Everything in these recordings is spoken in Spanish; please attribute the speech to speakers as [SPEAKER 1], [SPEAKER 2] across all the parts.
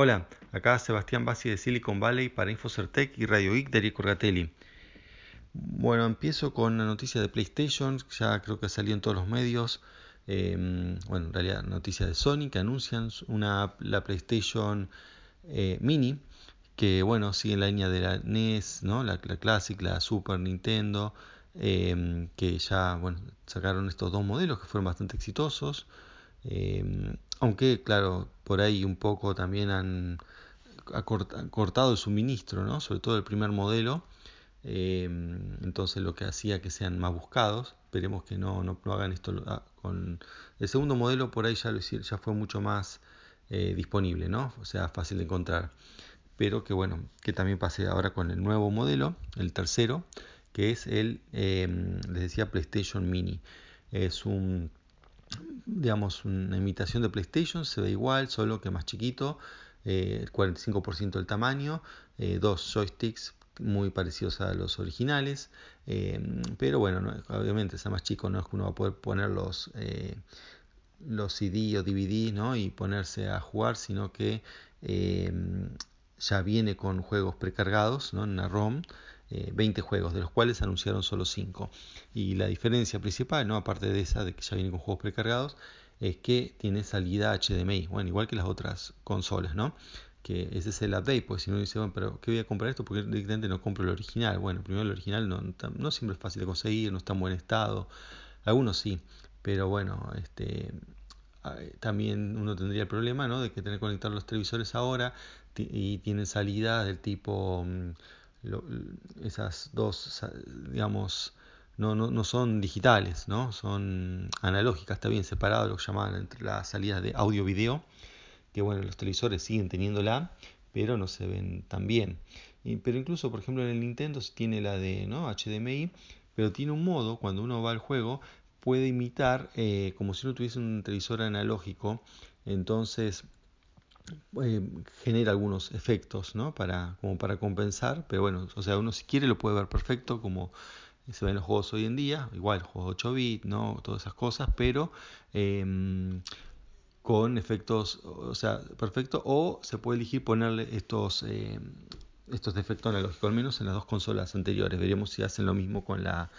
[SPEAKER 1] Hola, acá Sebastián Bassi de Silicon Valley para Infocertec y Radio Geek de Rico. Bueno, empiezo con la noticia de PlayStation, ya creo que salió en todos los medios. Em, bueno, en realidad noticia de Sony que anuncian una, la PlayStation eh, Mini, que bueno, sigue en la línea de la NES, ¿no? la, la Classic, la Super Nintendo, em, que ya bueno, sacaron estos dos modelos que fueron bastante exitosos. Em, aunque, claro, por ahí un poco también han, cortado el suministro, ¿no? sobre todo el primer modelo. Em, entonces lo que hacía que sean más buscados. Esperemos que no, no, hagan esto ah, con el segundo modelo, por ahí ya, lo, ya fue mucho más eh, disponible, ¿no? o sea, fácil de encontrar. Pero que bueno, que también pase ahora con el nuevo modelo, el tercero, que es el, em, les decía, PlayStation Mini. Es un digamos, una imitación de PlayStation, se ve igual, solo que más chiquito, eh, 45% del tamaño, eh, dos joysticks muy parecidos a los originales, eh, pero bueno, obviamente es más chico, no es que uno va a poder poner los, eh, los CD o DVD ¿no? y ponerse a jugar, sino que ya viene con juegos precargados ¿no? en una ROM 20 eh, juegos, de los cuales anunciaron solo 5. Y la diferencia principal, ¿no? aparte de esa, de que ya viene con juegos precargados, es que tiene salida HDMI, bueno, igual que las otras consolas, ¿no? Que ese es el update, pues si uno dice, bueno, pero ¿qué voy a comprar esto? Porque directamente no compro el original. Bueno, primero el original no, siempre es fácil de conseguir, no está en buen estado, algunos sí, pero bueno, este también uno tendría el problema ¿no? de que tener que conectar los televisores ahora y tienen salida del tipo esas dos, digamos, no, no, no, son digitales, ¿no? son analógicas, está bien separado lo que llamaban entre las salidas de audio-video, que bueno, los televisores siguen teniéndola, pero no se ven tan bien. pero incluso, por ejemplo, en el Nintendo tiene la de ¿no? HDMI, pero tiene un modo, cuando uno va al juego, puede imitar eh, como si uno tuviese un televisor analógico, entonces eh, genera algunos efectos, ¿no? Para, como para compensar, pero bueno, o sea, uno si quiere lo puede ver perfecto como se ven los juegos hoy en día, igual juegos 8 bits, ¿no? Todas esas cosas, pero em, con efectos, o sea, perfecto, o se puede elegir ponerle estos, em, estos efectos analógicos, al menos en las dos consolas anteriores. Veremos si hacen lo mismo con la,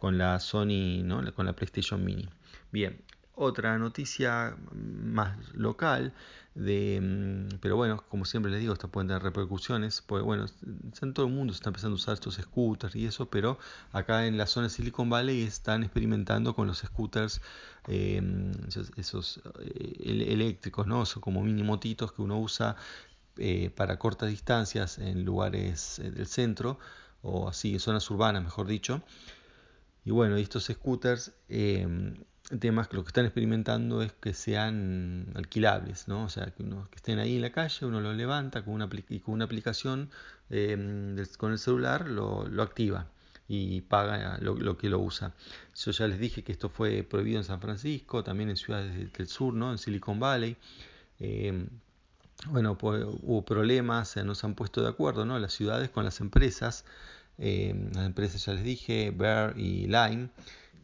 [SPEAKER 1] con la Sony, ¿no? Con la PlayStation Mini. Bien, otra noticia más local, de, mm, pero bueno, como siempre les digo, esto puede tener repercusiones, pues bueno, en todo el mundo se está empezando a usar estos scooters y eso, pero acá en la zona de Silicon Valley están experimentando con los scooters, eh, esos, eh, eléctricos, ¿no? Son como mini motitos que uno usa eh, para cortas distancias en lugares del centro, o así, zonas urbanas, mejor dicho. Y bueno, estos scooters temas que lo que están experimentando es que sean alquilables, ¿no? O sea, que, uno, que estén ahí en la calle, uno lo levanta con una, y con una aplicación em, con el celular lo, lo activa y paga lo, que lo usa. Yo ya les dije que esto fue prohibido en San Francisco, también en ciudades del sur, ¿no? en Silicon Valley. Em, bueno, pues, hubo problemas, no se han puesto de acuerdo ¿no? las ciudades con las empresas. Em, las empresas ya les dije, Bear y Lime.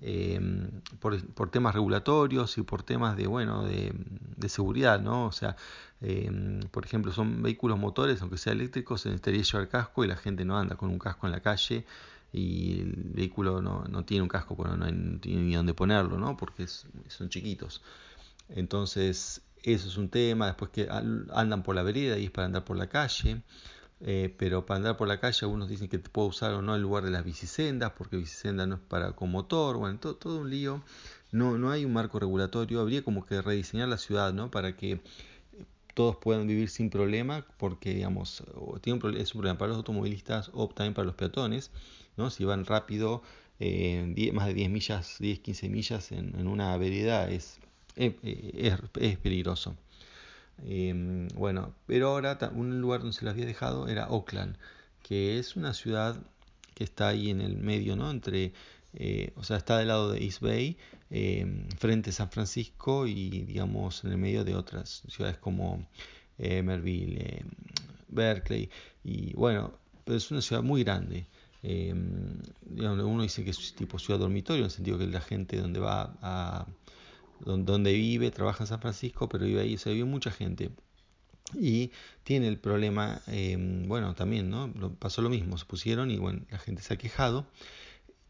[SPEAKER 1] Em, por, temas regulatorios y por temas de, bueno, de, seguridad, ¿no? O sea, em, por ejemplo, son vehículos motores, aunque sean eléctricos, se necesitaría llevar casco y la gente no anda con un casco en la calle y el vehículo no, no tiene un casco, bueno, no, tiene ni dónde ponerlo, ¿no? Porque son chiquitos. Entonces, eso es un tema. Después que andan por la vereda y es para andar por la calle. Eh, pero para andar por la calle algunos dicen que te puedo usar o no en lugar de las bicisendas, porque bicisenda no es para con motor, bueno, todo, todo un lío. No, no hay un marco regulatorio, habría como que rediseñar la ciudad, ¿no? Para que todos puedan vivir sin problema, porque digamos, tiene un es un problema para los automovilistas o también para los peatones, ¿no? Si van rápido, eh, más de 10 millas, 10, 15 millas en, una vereda es, eh, es peligroso. Em, bueno, pero ahora un lugar donde se lo había dejado era Oakland, que es una ciudad que está ahí en el medio, ¿no? Entre, eh, o sea, está del lado de East Bay, em, frente a San Francisco y, digamos, en el medio de otras ciudades como Emerville, em, Berkeley. Y bueno, es una ciudad muy grande. uno dice que es tipo ciudad dormitorio, en el sentido que la gente donde va a donde vive, trabaja en San Francisco, pero vive ahí, se vive mucha gente. y tiene el problema, bueno, también, ¿no? Pasó lo mismo, se pusieron y bueno, la gente se ha quejado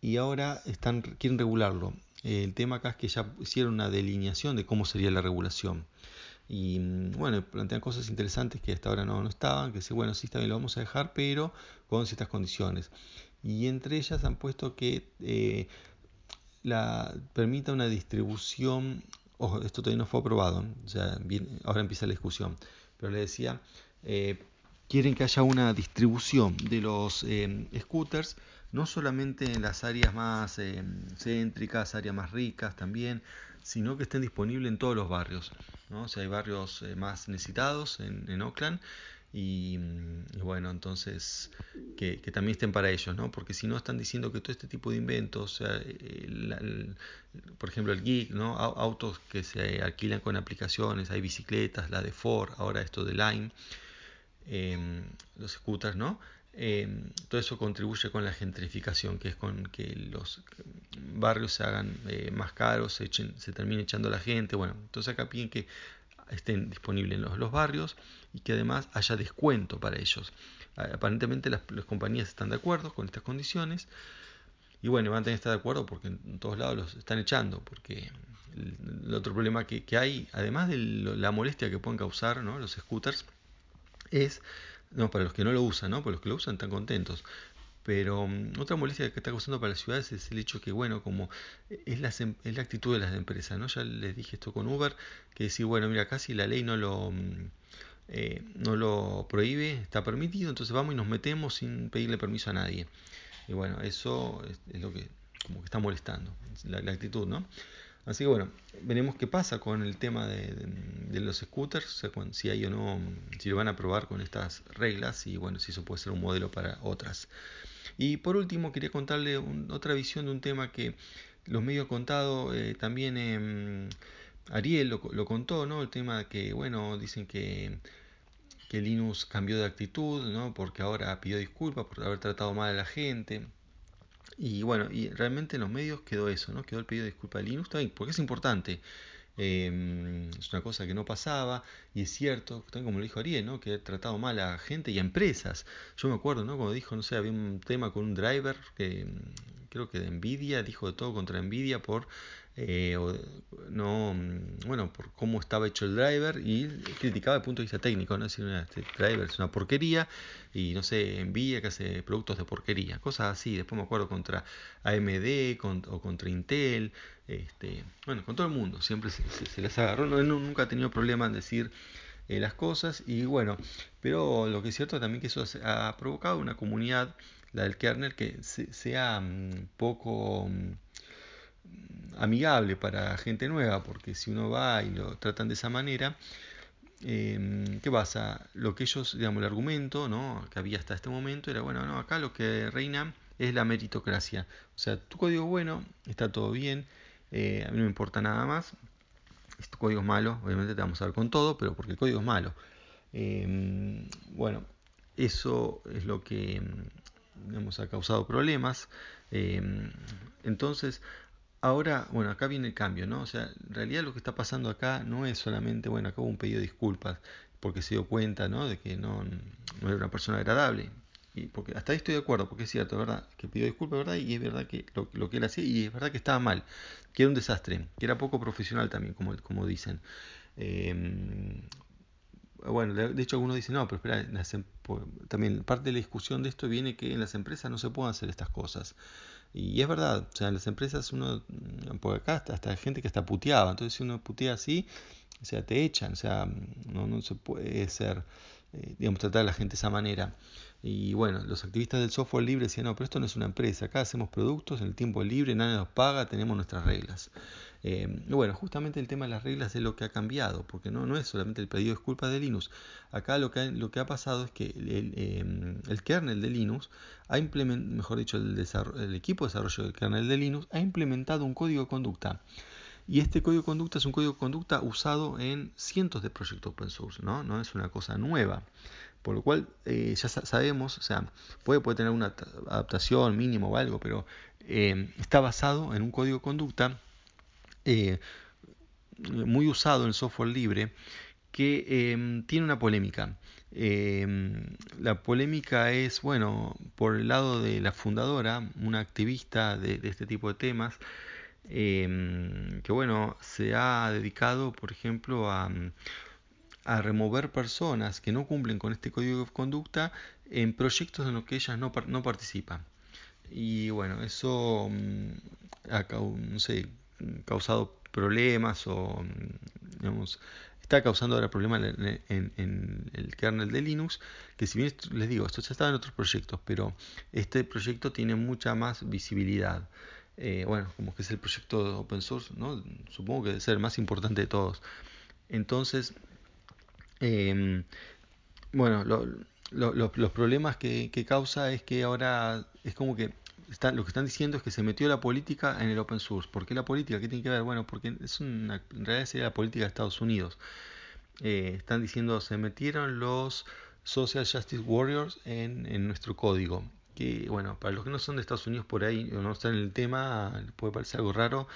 [SPEAKER 1] y ahora están, quieren regularlo. El tema acá es que ya hicieron una delineación de cómo sería la regulación. Y mm, bueno, plantean cosas interesantes que hasta ahora no, no estaban, que dice, bueno, sí, bien, lo vamos a dejar, pero con ciertas condiciones. Y entre ellas han puesto que eh, la, permita una distribución, ojo, esto todavía no fue aprobado, o sea, ahora empieza la discusión, pero le decía, eh, quieren que haya una distribución de los eh, scooters, no solamente en las áreas más céntricas, áreas más ricas también, sino que estén disponibles en todos los barrios. ¿no? hay barrios eh, más necesitados en, Oakland y, bueno, entonces que, también estén para ellos, ¿no? porque si no están diciendo que todo este tipo de inventos, eh, por ejemplo el Geek, ¿no? autos que se alquilan con aplicaciones, hay bicicletas, la de Ford, ahora esto de Lime, em, los scooters, ¿no? Em, todo eso contribuye con la gentrificación, que es con que los barrios se hagan eh, más caros, se, echen, se termine echando la gente. Bueno, entonces acá piden que estén disponibles en los, barrios y que además haya descuento para ellos. Aparentemente las, compañías están de acuerdo con estas condiciones y bueno, van a tener que estar de acuerdo porque en todos lados los están echando, porque el, otro problema que, que, hay, además de la molestia que pueden causar ¿no? los scooters, es no, para los que no lo usan, ¿no? Para los que lo usan están contentos. Pero mm, otra molestia que está causando para las ciudades es el hecho que, bueno, como es la, es la actitud de las empresas, ¿no? Ya les dije esto con Uber, que decir, bueno, mira, casi la ley no lo, mm, eh, no lo prohíbe, está permitido, entonces vamos y nos metemos sin pedirle permiso a nadie. Y bueno, eso es, lo que como que está molestando, la, actitud, ¿no? Así que bueno, veremos qué pasa con el tema de, los scooters, si hay o no, si lo van a probar con estas reglas y bueno, si eso puede ser un modelo para otras. Y por último, quería contarle otra visión de un tema que los medios han contado, eh, también em, Ariel lo, contó, ¿no? El tema que, bueno, dicen que, que Linus cambió de actitud, ¿no? Porque ahora pidió disculpas por haber tratado mal a la gente. Y bueno, y realmente en los medios quedó eso, ¿no? Quedó el pedido de disculpa de Linux también, porque es importante. Em, es una cosa que no pasaba y es cierto, también como lo dijo Ariel, ¿no? que ha tratado mal a gente y a empresas. Yo me acuerdo, ¿no? Como dijo, no sé, había un tema con un driver que creo que de Nvidia, dijo de todo contra Nvidia por eh, no bueno por cómo estaba hecho el driver y criticaba el punto de vista técnico no decir este driver es una porquería y no sé Nvidia que hace productos de porquería cosas así. Después me acuerdo contra AMD o contra Intel este bueno con todo el mundo. Siempre se, les agarró no, nunca ha tenido problema en decir eh, las cosas y bueno pero lo que es cierto también que eso ha provocado una comunidad la del kernel que sea mm, poco mm, amigable para gente nueva, porque si uno va y lo tratan de esa manera, eh, ¿qué pasa? Lo que ellos, digamos, el argumento ¿no? que había hasta este momento era, bueno, no, acá lo que reina es la meritocracia. O sea, tu código bueno, está todo bien, eh, a mí no me importa nada más. Si tu código es malo, obviamente te vamos a ver con todo, pero porque el código es malo. Eh, bueno, eso es lo que digamos, ha causado problemas. entonces, Ahora, bueno, acá viene el cambio, ¿no? O sea, en realidad lo que está pasando acá no es solamente, bueno, acá hubo un pedido de disculpas porque se dio cuenta, ¿no? De que no, no era una persona agradable. Y porque hasta ahí estoy de acuerdo, porque es cierto, ¿verdad? Que pidió disculpas, ¿verdad? Y es verdad que lo, que él hacía, y es verdad que estaba mal, que era un desastre, que era poco profesional también, como, como dicen. Em, bueno, de hecho algunos dicen, no, pero espera, em, también parte de la discusión de esto viene que en las empresas no se pueden hacer estas cosas. Y es verdad, o sea, en las empresas uno, mm, por acá hasta gente que está puteaba, entonces si uno putea así, o sea, te echan, o sea, no, no se puede ser, eh, digamos, tratar a la gente de esa manera. Y bueno, los activistas del software libre decían, no, pero esto no es una empresa, acá hacemos productos en el tiempo libre, nadie nos paga, tenemos nuestras reglas. Eh, bueno, justamente el tema de las reglas es lo que ha cambiado, porque no, no es solamente el pedido de disculpas de Linux. Acá lo que ha, lo que ha pasado es que el, em, kernel de Linux ha implementado, mejor dicho, el, el equipo de desarrollo del kernel de Linux ha implementado un código de conducta. Y este código de conducta es un código de conducta usado en cientos de proyectos open source, ¿no? No es una cosa nueva. Por lo cual eh, ya sabemos, o sea, puede, tener una adaptación mínima o algo, pero em, está basado en un código de conducta eh, muy usado en software libre que em, tiene una polémica. Em, la polémica es, bueno, por el lado de la fundadora, una activista de, este tipo de temas, em, que bueno, se ha dedicado, por ejemplo, a, a, remover personas que no cumplen con este código de conducta en proyectos en los que ellas no, no participan. Y bueno, eso mm, ha causado problemas o, mm, digamos, está causando ahora problemas en, el kernel de Linux, que si bien les digo, esto ya estaba en otros proyectos, pero este proyecto tiene mucha más visibilidad. Eh, bueno, como que es el proyecto open source, ¿no? supongo que debe ser el más importante de todos. Entonces, em, bueno, los problemas que, que, causa es que ahora es como que lo que están diciendo es que se metió la política en el open source. ¿Por qué la política? ¿Qué tiene que ver? Bueno, porque es una, en realidad sería la política de Estados Unidos. Eh, están diciendo se metieron los Social Justice Warriors en, en, nuestro código. Que bueno, para los que no son de Estados Unidos por ahí o no están en el tema, puede parecer algo raro.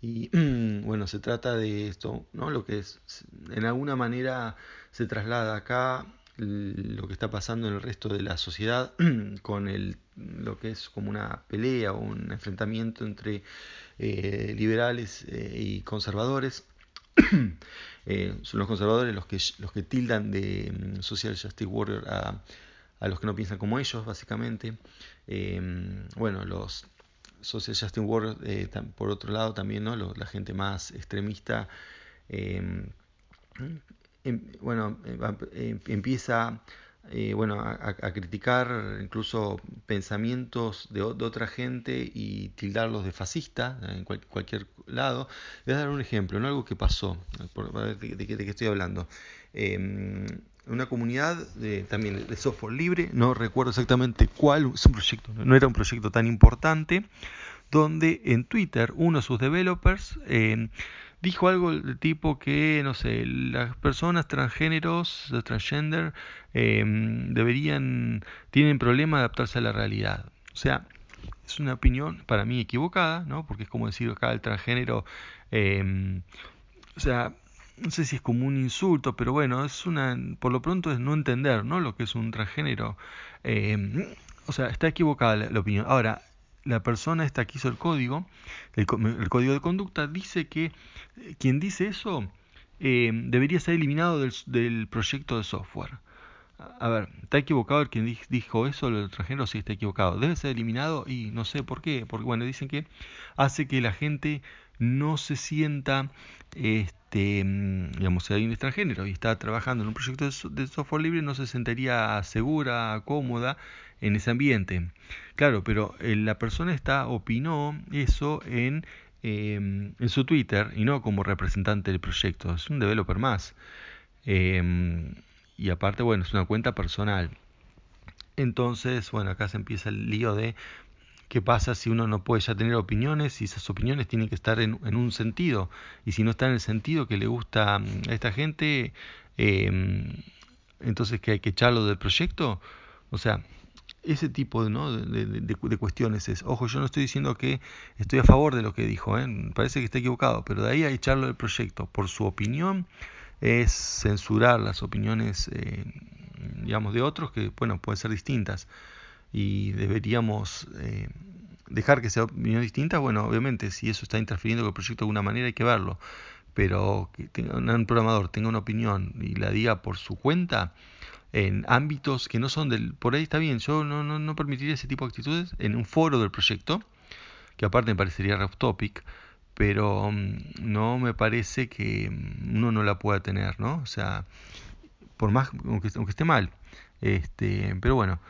[SPEAKER 1] Y bueno, se trata de esto, ¿no? Lo que es, en alguna manera se traslada acá lo que está pasando en el resto de la sociedad con el, lo que es como una pelea o un enfrentamiento entre eh, liberales eh, y conservadores. Eh, son los conservadores los que, los que tildan de mm, Social Justice Warrior a, a los que no piensan como ellos, básicamente. bueno, los Social Justice Warriors, por otro lado, también ¿no? la gente más extremista Em, bueno, em, em, empieza eh, bueno, a, criticar incluso pensamientos de, otra gente y tildarlos de fascista en cualquier lado. Voy a dar un ejemplo, ¿no? algo que pasó, de, de, qué estoy hablando. Una comunidad de, también de software libre, no recuerdo exactamente cuál, es un proyecto, no era un proyecto tan importante, donde en Twitter uno de sus developers dijo algo de tipo que, no sé, las personas transgéneros, transgender, em, deberían, tienen problema adaptarse a la realidad. O sea, es una opinión para mí equivocada, ¿no? Porque es como decir acá el transgénero, em, o sea, no sé si es como un insulto, pero bueno, es una, por lo pronto es no entender, ¿no? Lo que es un transgénero. Em, o sea, está equivocada la opinión. Ahora, la persona esta que hizo el código, el, código de conducta, dice que eh, quien dice eso eh, debería ser eliminado del, proyecto de software. A ver, ¿está equivocado el quien dijo eso, el extranjero? Sí, está equivocado. Debe ser eliminado y no sé por qué. Porque, bueno, dicen que hace que la gente no se sienta, este, mm, digamos, si alguien extranjero y está trabajando en un proyecto de software libre, no se sentiría segura, cómoda en ese ambiente. Claro, pero eh, la persona esta opinó eso en, em, en su Twitter y no como representante del proyecto, es un developer más. Em, y aparte, bueno, es una cuenta personal. Entonces, bueno, acá se empieza el lío de qué pasa si uno no puede ya tener opiniones y esas opiniones tienen que estar en, en un sentido. Y si no está en el sentido que le gusta mm, a esta gente, em, entonces que hay que echarlo del proyecto. O sea, ese tipo de, cuestiones es, ojo, yo no estoy diciendo que estoy a favor de lo que dijo, ¿eh? parece que está equivocado, pero de ahí a echarlo del proyecto por su opinión es censurar las opiniones, eh, digamos, de otros que, bueno, pueden ser distintas. Y deberíamos eh, dejar que sea opinión distinta, bueno, obviamente si eso está interfiriendo con el proyecto de alguna manera hay que verlo, pero que un programador tenga una opinión y la diga por su cuenta, en ámbitos que no son del... Por ahí está bien, yo no, no, no permitiría ese tipo de actitudes en un foro del proyecto, que aparte me parecería off topic, pero mm, no me parece que mm, uno no la pueda tener, ¿no? O sea, por más, aunque, aunque esté mal. Este, pero bueno,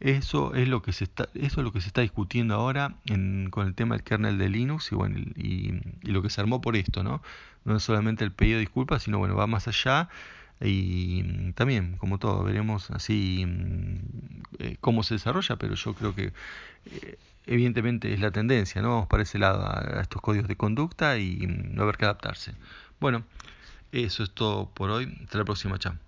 [SPEAKER 1] eso es lo que se está, eso es lo que se está discutiendo ahora en, con el tema del kernel de Linux y bueno, y, lo que se armó por esto, ¿no? No es solamente el pedido de disculpas, sino bueno, va más allá y mm, también, como todo, veremos así eh, cómo se desarrolla, pero yo creo que eh, evidentemente es la tendencia, ¿no? Vamos para ese lado a, estos códigos de conducta y mm, no haber que adaptarse. Bueno, eso es todo por hoy. Hasta la próxima, chao.